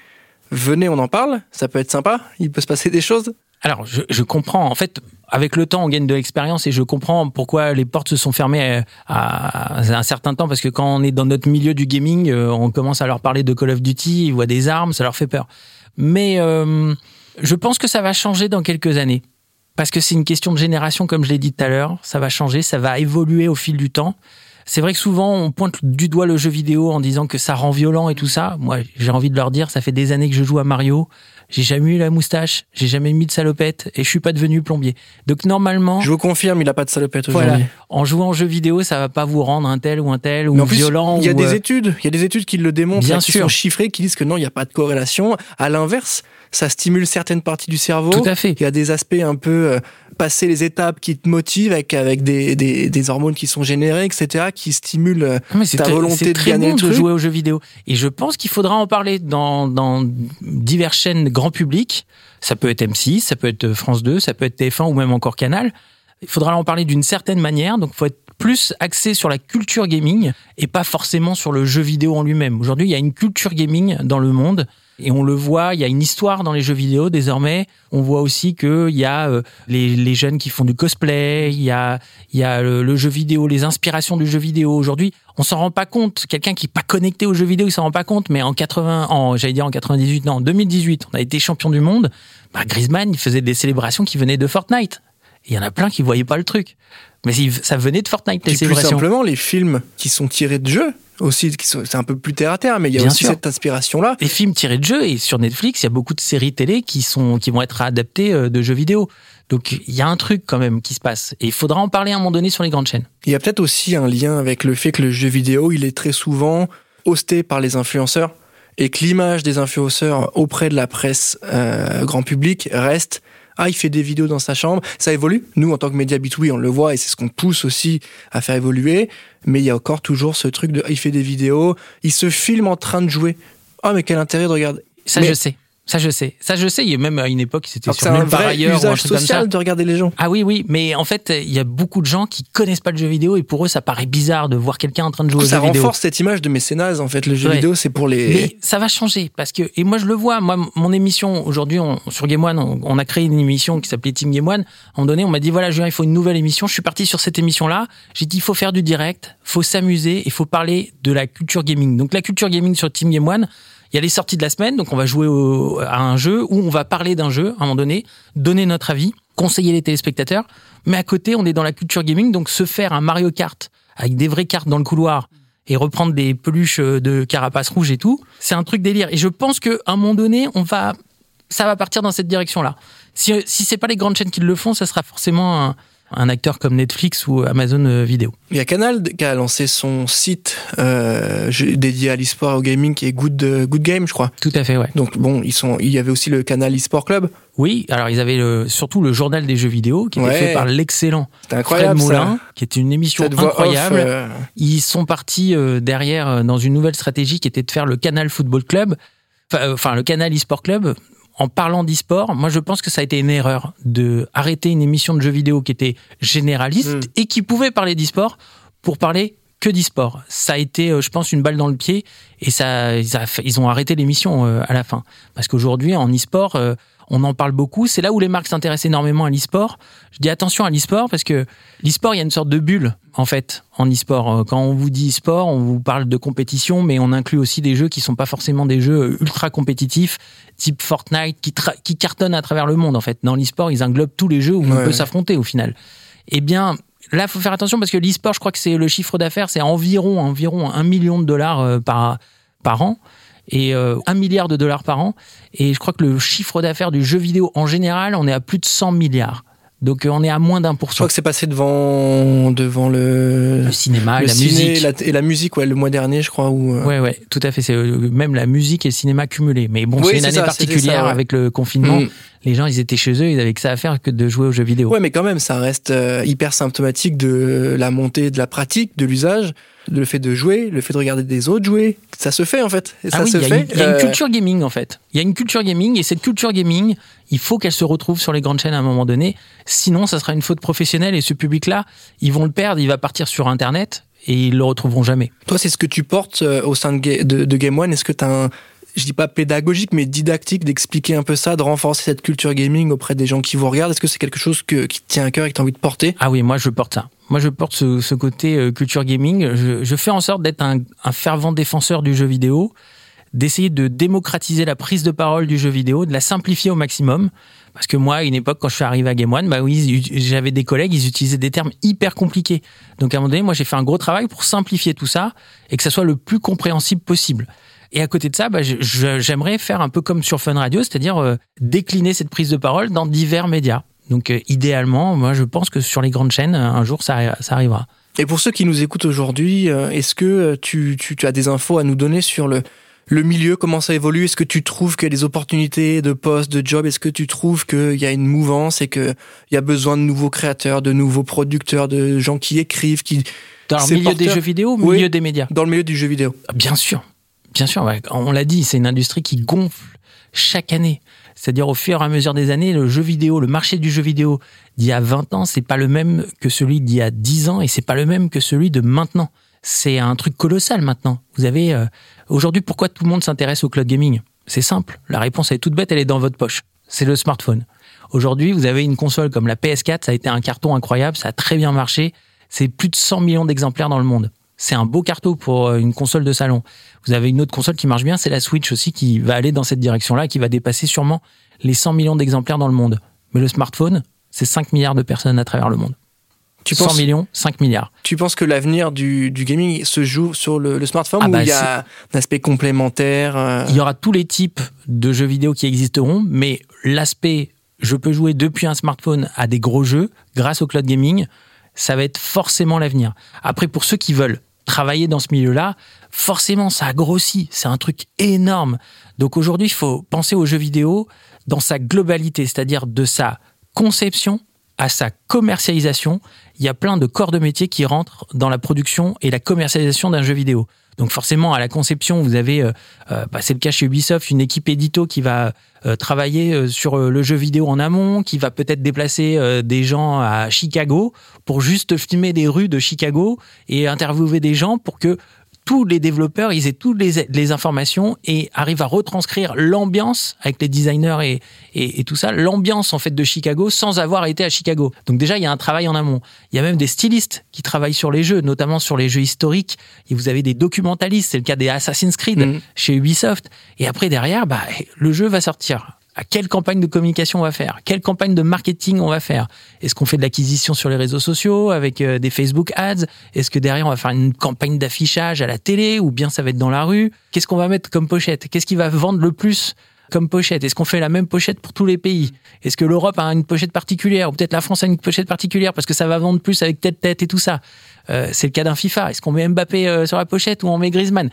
A: venez, on en parle, ça peut être sympa, il peut se passer des choses?
B: Alors, je, je, comprends. En fait, avec le temps, on gagne de l'expérience et je comprends pourquoi les portes se sont fermées à, un certain temps parce que quand on est dans notre milieu du gaming, euh, on commence à leur parler de Call of Duty, ils voient des armes, ça leur fait peur. Mais euh, je pense que ça va changer dans quelques années parce que c'est une question de génération, comme je l'ai dit tout à l'heure. Ça va changer, ça va évoluer au fil du temps. C'est vrai que souvent on pointe du doigt le jeu vidéo en disant que ça rend violent et tout ça. Moi, j'ai envie de leur dire, ça fait des années que je joue à Mario j'ai jamais eu la moustache, j'ai jamais mis de salopette et je suis pas devenu plombier. Donc normalement,
A: je vous confirme, il a pas de salopette aujourd'hui. Voilà,
B: en jouant en jeu vidéo, ça va pas vous rendre un tel ou un tel ou violent.
A: Il y a des
B: euh,
A: études, il y a des études qui le démontrent, Bien qui sûr. sont chiffrées, qui disent que non, il n'y a pas de corrélation. À l'inverse, ça stimule certaines parties du cerveau.
B: Tout à fait.
A: Il y a des aspects un peu euh, passer les étapes qui te motivent avec, avec des, des, des hormones qui sont générées, etc., qui stimulent euh,
B: Ah, mais
A: ta
B: très-
A: volonté de gagner
B: bon de jouer aux jeux vidéo. Et je pense qu'il faudra en parler dans, dans diverses chaînes grand public. Ça peut être M6, ça peut être France 2, ça peut être TF1 ou même encore Canal. Il faudra en parler d'une certaine manière. Donc, il faut être plus axé sur la culture gaming et pas forcément sur le jeu vidéo en lui-même. Aujourd'hui, il y a une culture gaming dans le monde. Et on le voit, il y a une histoire dans les jeux vidéo désormais. On voit aussi qu'il y a euh, les, les jeunes qui font du cosplay, il y a, y a le, jeu vidéo, les inspirations du jeu vidéo. Aujourd'hui, on s'en rend pas compte. Quelqu'un qui est pas connecté aux jeux vidéo, il s'en rend pas compte. Mais en 80, en, j'allais dire en 98, non, en 2018, on a été champion du monde. Bah, Griezmann, il faisait des célébrations qui venaient de Fortnite. Il y en a plein qui voyaient pas le truc. Mais ça venait de Fortnite, les
A: Puis plus
B: célébrations.
A: simplement, les films qui sont tirés de jeux aussi, c'est un peu plus terre à terre, mais il y a
B: Bien
A: aussi
B: sûr.
A: cette inspiration-là.
B: des films tirés de jeux et sur Netflix, il y a beaucoup de séries télé qui sont qui vont être adaptées euh, de jeux vidéo. Donc il y a un truc quand même qui se passe et il faudra en parler à un moment donné sur les grandes chaînes.
A: Il y a peut-être aussi un lien avec le fait que le jeu vidéo, il est très souvent hosté par les influenceurs et que l'image des influenceurs auprès de la presse euh, grand public reste ah il fait des vidéos dans sa chambre. Ça évolue. Nous en tant que média B2B on le voit et c'est ce qu'on pousse aussi à faire évoluer. Mais il y a encore toujours ce truc de ah, il fait des vidéos il se filme en train de jouer. Ah mais quel intérêt de regarder.
B: Ça
A: Mais-
B: je sais. Ça je sais. Ça je sais, il y a même à une époque c'était sur
A: c'est un
B: même par
A: vrai
B: ailleurs ou un
A: usage
B: truc comme ça.
A: social de regarder les gens
B: Ah oui oui, mais en fait, il y a beaucoup de gens qui connaissent pas le jeu vidéo et pour eux ça paraît bizarre de voir quelqu'un en train de jouer aux
A: ça
B: jeux vidéo.
A: renforce cette image de mécénat en fait le jeu
B: Ouais.
A: vidéo c'est pour les
B: Mais ça va changer parce que et moi je le vois moi mon émission aujourd'hui on- sur Game One on, on a créé une émission qui s'appelait Team Game One. À un moment donné on m'a dit voilà Julien il faut une nouvelle émission. Je suis parti sur cette émission là. J'ai dit il faut faire du direct, faut s'amuser, il faut parler de la culture gaming. Donc la culture gaming sur Team Game One. Il y a les sorties de la semaine, donc on va jouer à un jeu où on va parler d'un jeu à un moment donné, donner notre avis, conseiller les téléspectateurs. Mais à côté, on est dans la culture gaming, donc se faire un Mario Kart avec des vraies cartes dans le couloir et reprendre des peluches euh, de carapace rouge et tout, c'est un truc délire. Et je pense qu'à un moment donné, on va, ça va partir dans cette direction-là. Si, si c'est pas les grandes chaînes qui le font, ça sera forcément un acteur comme Netflix ou Amazon euh, Vidéo.
A: Il y a Canal qui a lancé son site euh, dédié à l'e-sport et au gaming qui est Good, euh, Good Game, je crois.
B: Tout à fait, ouais.
A: Donc bon, ils sont, il y avait aussi le canal e-sport club.
B: Oui, alors ils avaient le- surtout le journal des jeux vidéo qui était
A: Ouais.
B: fait par l'excellent Fred Moulin,
A: ça.
B: qui était une émission incroyable.
A: off, euh,
B: Ils sont partis derrière dans une nouvelle stratégie qui était de faire le Canal Football Club, enfin le Canal eSport Club. En parlant d'e-sport, moi je pense que ça a été une erreur de arrêter une émission de jeux vidéo qui était généraliste
A: Mm.
B: et qui pouvait parler d'e-sport pour parler que d'e-sport. Ça a été, euh, je pense, une balle dans le pied et ça, ils, ont arrêté l'émission euh, à la fin. Parce qu'aujourd'hui, en e-sport, euh, on en parle beaucoup. C'est là où les marques s'intéressent énormément à l'e-sport. Je dis attention à l'e-sport parce que l'e-sport, il y a une sorte de bulle, en fait, en e-sport. Euh, Quand on vous dit e-sport, on vous parle de compétition, mais on inclut aussi des jeux qui sont pas forcément des jeux ultra compétitifs, type Fortnite, qui, cartonnent à travers le monde, en fait. Dans l'e-sport, ils englobent tous les jeux où on peut s'affronter, au final. Eh bien, là, faut faire attention parce que l'e-sport, je crois que c'est le chiffre d'affaires, c'est environ, environ un million de dollars euh, par, par an et euh, un milliard de dollars par an. Et je crois que le chiffre d'affaires du jeu vidéo en général, on est à plus de 100 milliards. Donc euh, on est à moins d'un pour
A: Je
B: cent.
A: crois que c'est passé devant, devant le,
B: Le cinéma,
A: le
B: la
A: ciné
B: musique.
A: la- et la musique, ouais, le mois dernier, je crois. Où, euh,
B: Ouais, ouais, tout à fait. C'est euh, même la musique et le cinéma cumulés. Mais bon,
A: Oui,
B: c'est une année
A: ça,
B: particulière
A: ça, ouais.
B: avec le confinement.
A: Mm.
B: Les gens, ils étaient chez eux, ils avaient que ça à faire que de jouer aux jeux vidéo.
A: Ouais, mais quand même, ça reste euh, hyper symptomatique de la montée de la pratique, de l'usage, le fait de jouer, le fait de regarder des autres jouer. Ça se fait en fait. Et
B: Ah
A: ça
B: oui,
A: se
B: il y a,
A: fait.
B: une, il y a une
A: euh,
B: culture gaming en fait. Il y a une culture gaming et cette culture gaming, il faut qu'elle se retrouve sur les grandes chaînes à un moment donné. Sinon, ça sera une faute professionnelle et ce public-là, ils vont le perdre, il va partir sur Internet et ils le retrouveront jamais.
A: Toi, c'est ce que tu portes euh, au sein de, de, de Game One. Est-ce que tu as un, je dis pas pédagogique, mais didactique d'expliquer un peu ça, de renforcer cette culture gaming auprès des gens qui vous regardent Est-ce que c'est quelque chose qui tient à cœur et que tu as envie de porter?
B: Ah oui, moi je porte ça. Moi je porte ce, côté euh, culture gaming. Je, je fais en sorte d'être un, un fervent défenseur du jeu vidéo, d'essayer de démocratiser la prise de parole du jeu vidéo, de la simplifier au maximum. Parce que moi, à une époque, quand je suis arrivé à Game One, bah oui, j'avais des collègues, ils utilisaient des termes hyper compliqués. Donc à un moment donné, moi j'ai fait un gros travail pour simplifier tout ça et que ça soit le plus compréhensible possible. Et à côté de ça, bah, j'aimerais faire un peu comme sur Fun Radio, c'est-à-dire euh, décliner cette prise de parole dans divers médias. Donc euh, idéalement, moi je pense que sur les grandes chaînes, un jour ça, ça arrivera.
A: Et pour ceux qui nous écoutent aujourd'hui, euh, est-ce que tu, tu, tu as des infos à nous donner sur le, le milieu, comment ça évolue? Est-ce que tu trouves qu'il y a des opportunités de poste, de job Est-ce que tu trouves qu'il y a une mouvance et qu'il y a besoin de nouveaux créateurs, de nouveaux producteurs, de gens qui écrivent, qui...
B: Dans le milieu des jeux vidéo ou milieu des médias?
A: Dans le milieu du jeu vidéo.
B: Bien sûr. Bien sûr. On l'a dit, c'est une industrie qui gonfle chaque année. C'est-à-dire au fur et à mesure des années, le jeu vidéo, le marché du jeu vidéo d'il y a 20 ans, c'est pas le même que celui d'il y a 10 ans et c'est pas le même que celui de maintenant. C'est un truc colossal maintenant. Vous avez euh, aujourd'hui pourquoi tout le monde s'intéresse au cloud gaming? C'est simple. La réponse est toute bête, elle est dans votre poche. C'est le smartphone. Aujourd'hui, vous avez une console comme la PS4, ça a été un carton incroyable, ça a très bien marché. C'est plus de 100 millions d'exemplaires dans le monde. C'est un beau carton pour euh, une console de salon. Vous avez une autre console qui marche bien, c'est la Switch aussi qui va aller dans cette direction-là, qui va dépasser sûrement les 100 millions d'exemplaires dans le monde. Mais le smartphone, c'est 5 milliards de personnes à travers le monde. Tu 100 millions, 5 milliards.
A: Tu penses que l'avenir du, gaming se joue sur le, smartphone ah ou bah il y a un aspect complémentaire euh
B: Il y aura tous les types de jeux vidéo qui existeront, mais l'aspect je peux jouer depuis un smartphone à des gros jeux grâce au cloud gaming, ça va être forcément l'avenir. Après, pour ceux qui veulent travailler dans ce milieu-là, forcément, ça a grossi. C'est un truc énorme. Donc aujourd'hui, il faut penser aux jeux vidéo dans sa globalité, c'est-à-dire de sa conception à sa commercialisation. Il y a plein de corps de métier qui rentrent dans la production et la commercialisation d'un jeu vidéo. Donc forcément, à la conception, vous avez, euh, euh, bah, c'est le cas chez Ubisoft, une équipe édito qui va travailler sur le jeu vidéo en amont, qui va peut-être déplacer des gens à Chicago pour juste filmer des rues de Chicago et interviewer des gens pour que tous les développeurs, ils aient toutes les, informations et arrivent à retranscrire l'ambiance avec les designers et, et, tout ça, l'ambiance en fait de Chicago sans avoir été à Chicago. Donc déjà, il y a un travail en amont. Il y a même des stylistes qui travaillent sur les jeux, notamment sur les jeux historiques. Et vous avez des documentalistes, c'est le cas des Assassin's Creed mm. chez Ubisoft. Et après derrière, bah, le jeu va sortir quelle campagne de communication on va faire, quelle campagne de marketing on va faire. Est-ce qu'on fait de l'acquisition sur les réseaux sociaux avec euh, des Facebook ads? Est-ce que derrière on va faire une campagne d'affichage à la télé ou bien ça va être dans la rue? Qu'est-ce qu'on va mettre comme pochette? Qu'est-ce qui va vendre le plus comme pochette? Est-ce qu'on fait la même pochette pour tous les pays? Est-ce que l'Europe a une pochette particulière ou peut-être la France a une pochette particulière parce que ça va vendre plus avec telle tête et tout ça? Euh, C'est le cas d'un FIFA. Est-ce qu'on met Mbappé euh, sur la pochette ou on met Griezmann?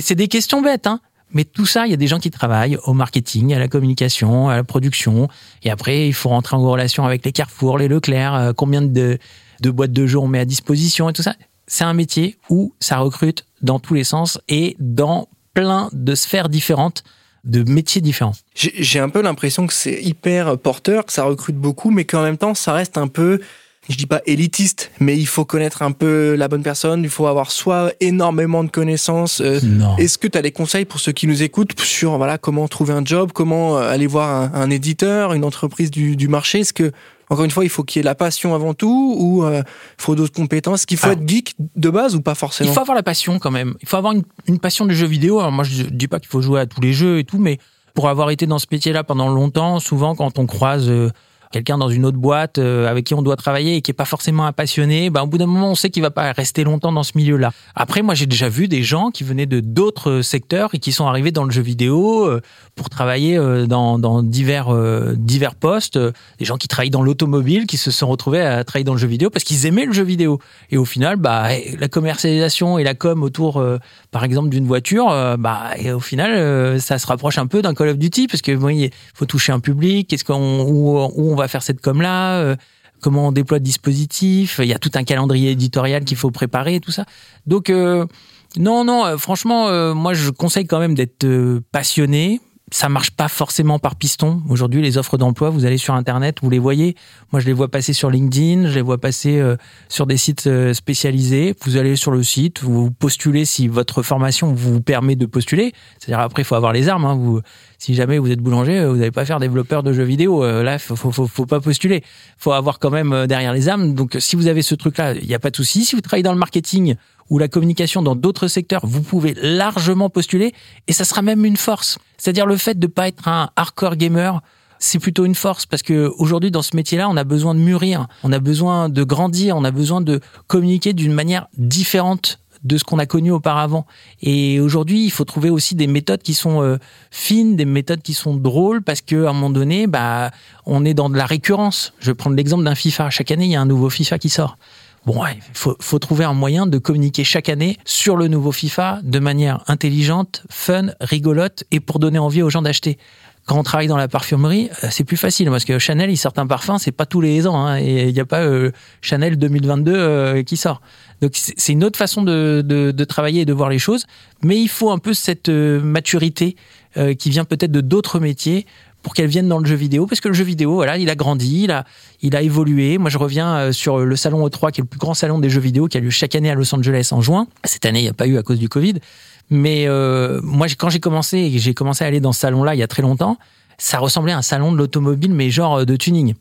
B: C'est des questions bêtes, hein mais tout ça, il y a des gens qui travaillent au marketing, à la communication, à la production. Et après, il faut rentrer en relation avec les Carrefour, les Leclerc, euh, combien de, boîtes de jeux on met à disposition et tout ça. C'est un métier où ça recrute dans tous les sens et dans plein de sphères différentes de métiers différents.
A: J'ai un peu l'impression que c'est hyper porteur, que ça recrute beaucoup, mais qu'en même temps, ça reste un peu je dis pas élitiste, mais il faut connaître un peu la bonne personne, il faut avoir soit énormément de connaissances. Euh, est-ce que tu as des conseils pour ceux qui nous écoutent sur voilà comment trouver un job, comment euh, aller voir un, éditeur, une entreprise du, du marché? Est-ce que encore une fois, il faut qu'il y ait la passion avant tout ou il euh, faut d'autres compétences? Est-ce qu'il faut être geek de base ou pas forcément?
B: Il faut avoir la passion quand même. Il faut avoir une, une passion du jeu vidéo. Alors moi, je dis pas qu'il faut jouer à tous les jeux et tout, mais pour avoir été dans ce métier-là pendant longtemps, souvent quand on croise quelqu'un dans une autre boîte euh, avec qui on doit travailler et qui est pas forcément un passionné, bah, au bout d'un moment, on sait qu'il va pas rester longtemps dans ce milieu-là. Après, moi, j'ai déjà vu des gens qui venaient de d'autres secteurs et qui sont arrivés dans le jeu vidéo euh, pour travailler euh, dans, dans divers divers postes. Des gens qui travaillent dans l'automobile, qui se sont retrouvés à travailler dans le jeu vidéo parce qu'ils aimaient le jeu vidéo. Et au final, bah, la commercialisation et la com autour, par exemple, d'une voiture, bah, et au final, ça se rapproche un peu d'un Call of Duty parce que il faut toucher un public. Qu'est-ce qu'on où, où on va faire cette com-là, euh, comment on déploie le dispositif. Il y a tout un calendrier éditorial qu'il faut préparer, tout ça. Donc, euh, non, non, euh, franchement, moi, je conseille quand même d'être passionné, ça marche pas forcément par piston. Aujourd'hui, les offres d'emploi, vous allez sur Internet, vous les voyez. Moi, je les vois passer sur LinkedIn, je les vois passer euh, sur des sites euh, spécialisés. Vous allez sur le site, vous postulez si votre formation vous permet de postuler. C'est-à-dire après, il faut avoir les armes. Hein. Vous, si jamais vous êtes boulanger, vous n'allez pas faire développeur de jeux vidéo. Euh, là, faut, faut, faut, faut pas postuler. Faut avoir quand même derrière les armes. Donc, si vous avez ce truc-là, il n'y a pas de souci. Si vous travaillez dans le marketing ou la communication dans d'autres secteurs, vous pouvez largement postuler et ça sera même une force. C'est-à-dire le fait de pas être un hardcore gamer, c'est plutôt une force parce que aujourd'hui dans ce métier-là, on a besoin de mûrir, on a besoin de grandir, on a besoin de communiquer d'une manière différente de ce qu'on a connu auparavant. Et aujourd'hui, il faut trouver aussi des méthodes qui sont euh, fines, des méthodes qui sont drôles, parce que à un moment donné, bah, on est dans de la récurrence. Je vais prendre l'exemple d'un FIFA. Chaque année, il y a un nouveau FIFA qui sort Bon, il faut, faut, trouver un moyen de communiquer chaque année sur le nouveau FIFA de manière intelligente, fun, rigolote et pour donner envie aux gens d'acheter. Quand on travaille dans la parfumerie, euh, c'est plus facile parce que Chanel, il sort un parfum, c'est pas tous les ans, hein, et il n'y a pas euh, Chanel 2022 euh, qui sort. Donc c'est une autre façon de, de, de, travailler et de voir les choses, mais il faut un peu cette maturité qui vient peut-être de d'autres métiers pour qu'elle vienne dans le jeu vidéo, parce que le jeu vidéo, voilà, il a grandi, il a, il évolué. Moi, je reviens euh, sur le salon E3, qui est le plus grand salon des jeux vidéo, qui a lieu chaque année à Los Angeles en juin. Cette année, il n'y a pas eu à cause du Covid. Mais euh, moi, quand j'ai commencé, j'ai commencé à aller dans ce salon-là il y a très longtemps, ça ressemblait à un salon de l'automobile, mais genre euh, de tuning.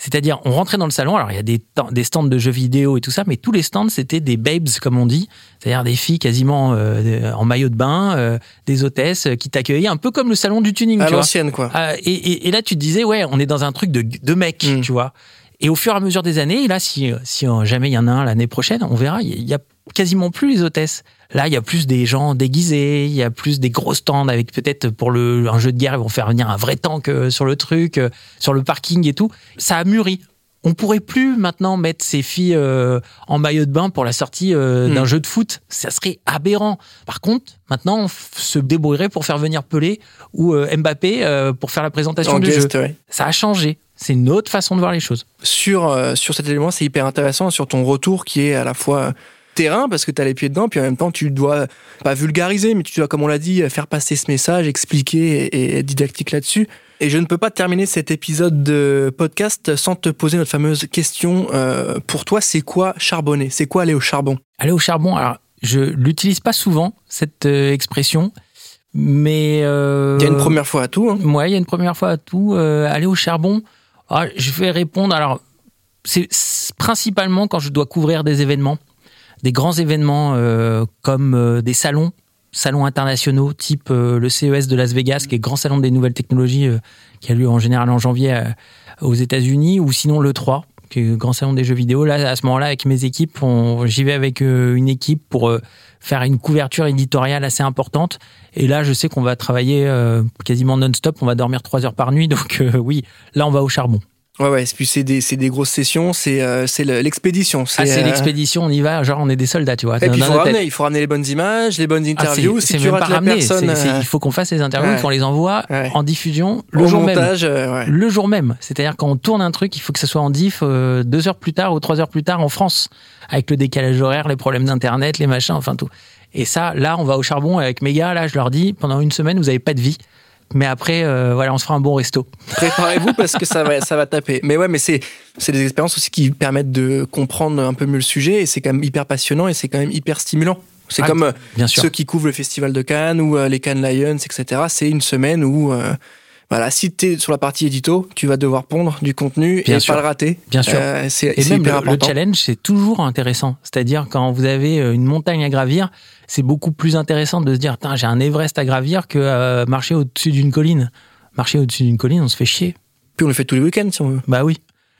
B: C'est-à-dire, on rentrait dans le salon, alors il y a des, des, stands de jeux vidéo et tout ça, mais tous les stands, c'était des babes, comme on dit, c'est-à-dire des filles quasiment euh, en maillot de bain, euh, des hôtesses euh, qui t'accueillaient, un peu comme le salon du tuning.
A: À l'ancienne, quoi.
B: Ah, et, et, et, là, tu te disais, ouais, on est dans un truc de, de mec, mm. tu vois. Et au fur et à mesure des années, là, si, si jamais il y en a un l'année prochaine, on verra, il y a quasiment plus les hôtesses. Là, il y a plus des gens déguisés, il y a plus des gros stands avec peut-être pour le, un jeu de guerre, ils vont faire venir un vrai tank euh, sur le truc, euh, sur le parking et tout. Ça a mûri. On pourrait plus maintenant mettre ces filles euh, en maillot de bain pour la sortie d'un hmm. jeu de foot. Ça serait aberrant. Par contre, maintenant, on se débrouillerait pour faire venir Pelé ou Mbappé pour faire la présentation du jeu. Ça a changé. C'est une autre façon de voir les choses.
A: Sur, sur cet élément, c'est hyper intéressant, sur ton retour qui est à la fois terrain parce que tu as les pieds dedans, puis en même temps, tu dois pas vulgariser, mais tu dois, comme on l'a dit, faire passer ce message, expliquer et, être didactique là-dessus. Et je ne peux pas terminer cet épisode de podcast sans te poser notre fameuse question. Euh, pour toi, c'est quoi charbonner? C'est quoi aller au charbon?
B: Aller au charbon, alors je l'utilise pas souvent, cette euh, expression. Mais
A: euh, il y a une première fois à tout. Hein.
B: Ouais, il y a une première fois à tout. aller au charbon. Ah, je vais répondre. Alors, c'est principalement quand je dois couvrir des événements des grands événements euh, comme euh, des salons, salons internationaux type euh, le CES de Las Vegas, qui est le grand salon des nouvelles technologies, qui a lieu en général en janvier aux États-Unis, ou sinon le 3, qui est le grand salon des jeux vidéo. Là, à ce moment-là, avec mes équipes, j'y vais avec une équipe pour faire une couverture éditoriale assez importante. Et là, je sais qu'on va travailler quasiment non-stop, on va dormir trois heures par nuit. Donc oui, là, on va au charbon.
A: Ouais, ouais, puis c'est des, des, grosses sessions, c'est euh, l'expédition.
B: Ah, c'est euh, l'expédition, on y va, genre on est des soldats, tu vois.
A: Et puis il faut ramener, il faut ramener les bonnes images, les bonnes ah, interviews. si tu rates la personne.
B: Euh, il faut qu'on fasse les interviews, qu'on les envoie en diffusion le jour montage, même. Le jour même. C'est-à-dire quand on tourne un truc, il faut que ça soit en diff deux heures plus tard ou trois heures plus tard en France, avec le décalage horaire, les problèmes d'internet, les machins, enfin tout. Et ça, là, on va au charbon avec mes gars, là, je leur dis, pendant une semaine, vous n'avez pas de vie mais après, euh, voilà, on se fera un bon resto.
A: Préparez-vous parce que ça va, ça va taper. Mais ouais, mais c'est, c'est des expériences aussi qui permettent de comprendre un peu mieux le sujet et c'est quand même hyper passionnant et c'est quand même hyper stimulant. C'est ah, comme euh, ceux qui couvrent le festival de Cannes ou euh, les Cannes Lions, etc. C'est une semaine où voilà, si tu es sur la partie édito, tu vas devoir pondre du contenu et pas le rater.
B: Bien sûr. c'est, et même le, challenge, c'est toujours intéressant. C'est-à-dire quand vous avez une montagne à gravir, c'est beaucoup plus intéressant de se dire, j'ai un Everest à gravir que euh, marcher au-dessus d'une colline. Marcher au-dessus d'une colline, on se fait chier.
A: Puis on le fait tous les week-ends si on veut.
B: Bah oui.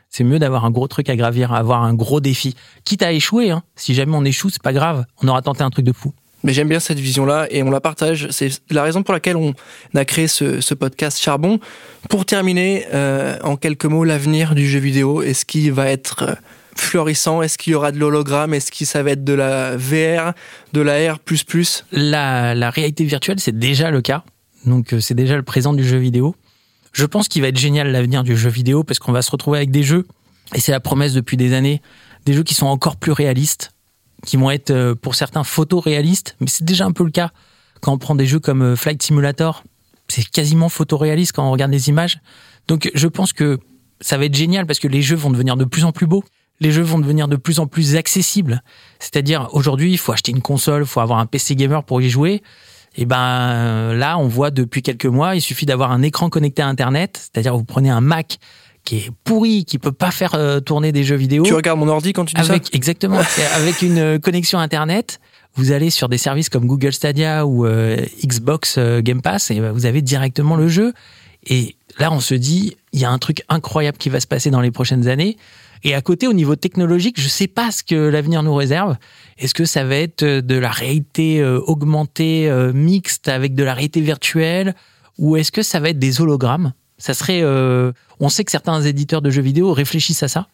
B: C'est mieux d'avoir un gros truc à gravir, avoir un gros défi. Quitte à échouer, hein. si jamais on échoue, c'est pas grave. On aura tenté un truc de fou.
A: Mais j'aime bien cette vision-là et on la partage. C'est la raison pour laquelle on a créé ce, podcast Charbon. Pour terminer, euh, en quelques mots, l'avenir du jeu vidéo et ce qui va être euh, florissant Est-ce qu'il y aura de l'hologramme? Est-ce que ça va être de la VR, de la R++
B: la, la réalité virtuelle, c'est déjà le cas. Donc euh, c'est déjà le présent du jeu vidéo. Je pense qu'il va être génial l'avenir du jeu vidéo parce qu'on va se retrouver avec des jeux, et c'est la promesse depuis des années, des jeux qui sont encore plus réalistes, qui vont être euh, pour certains photoréalistes, mais c'est déjà un peu le cas quand on prend des jeux comme euh, Flight Simulator, c'est quasiment photoréaliste quand on regarde les images. Donc je pense que ça va être génial parce que les jeux vont devenir de plus en plus beaux les jeux vont devenir de plus en plus accessibles. C'est-à-dire, aujourd'hui, il faut acheter une console, il faut avoir un PC gamer pour y jouer. Et ben là, on voit depuis quelques mois, il suffit d'avoir un écran connecté à Internet. C'est-à-dire, vous prenez un Mac qui est pourri, qui peut pas faire euh, tourner des jeux vidéo.
A: Tu regardes mon ordi quand tu dis
B: avec, Exactement. [LAUGHS] avec une euh, connexion Internet, vous allez sur des services comme Google Stadia ou euh, Xbox Game Pass et vous avez directement le jeu. Et là, on se dit, il y a un truc incroyable qui va se passer dans les prochaines années. Et à côté, au niveau technologique, je ne sais pas ce que l'avenir nous réserve. Est-ce que ça va être de la réalité augmentée mixte avec de la réalité virtuelle ou est-ce que ça va être des hologrammes? Ça serait. on sait que certains éditeurs de jeux vidéo réfléchissent à ça.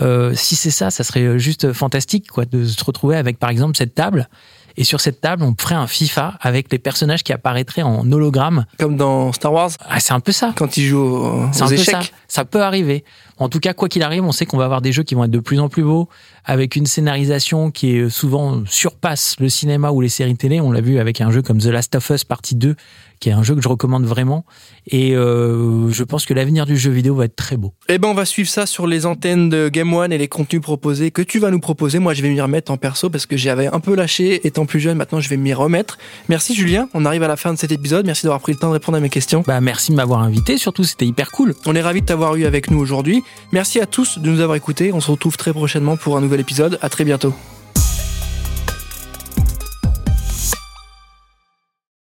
B: Euh, si c'est ça, ça serait juste fantastique quoi, de se retrouver avec par exemple cette table. Et sur cette table, on ferait un FIFA avec les personnages qui apparaîtraient en hologramme.
A: Comme dans Star Wars
B: Ah, c'est un peu ça.
A: Quand ils jouent aux,
B: C'est un
A: aux
B: peu
A: échecs.
B: ça. Ça peut arriver. En tout cas, quoi qu'il arrive, on sait qu'on va avoir des jeux qui vont être de plus en plus beaux, avec une scénarisation qui est souvent surpasse le cinéma ou les séries télé. On l'a vu avec un jeu comme The Last of Us partie 2, qui est un jeu que je recommande vraiment. Et euh, je pense que l'avenir du jeu vidéo va être très beau.
A: Eh ben, on va suivre ça sur les antennes de Game One et les contenus proposés que tu vas nous proposer. Moi, je vais m'y remettre en perso parce que j'avais un peu lâché étant plus jeune. Maintenant, je vais m'y remettre. Merci Julien. On arrive à la fin de cet épisode. Merci d'avoir pris le temps de répondre à mes questions.
B: Bah, merci de m'avoir invité. Surtout, c'était hyper cool.
A: On est ravis de t'avoir eu avec nous aujourd'hui. Merci à tous de nous avoir écoutés. On se retrouve très prochainement pour un nouvel épisode. À très bientôt.